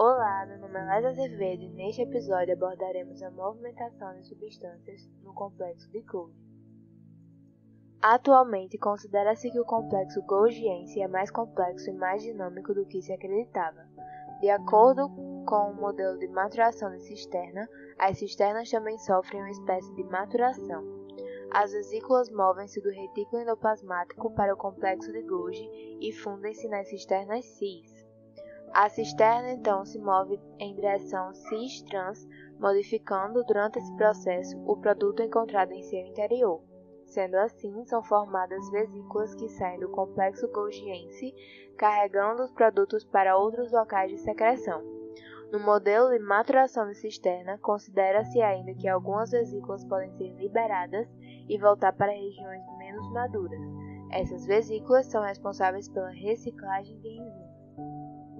Olá, meu nome é Lésia Azevedo e neste episódio abordaremos a movimentação de substâncias no complexo de Golgi. Atualmente, considera-se que o complexo golgiense é mais complexo e mais dinâmico do que se acreditava. De acordo com o modelo de maturação de cisterna, as cisternas também sofrem uma espécie de maturação. As vesículas movem-se do retículo endoplasmático para o complexo de Golgi e fundem-se nas cisternas cis. A cisterna então se move em direção cis-trans, modificando durante esse processo o produto encontrado em seu interior. Sendo assim, são formadas vesículas que saem do complexo golgiense, carregando os produtos para outros locais de secreção. No modelo de maturação de cisterna, considera-se ainda que algumas vesículas podem ser liberadas e voltar para regiões menos maduras. Essas vesículas são responsáveis pela reciclagem de enzimas.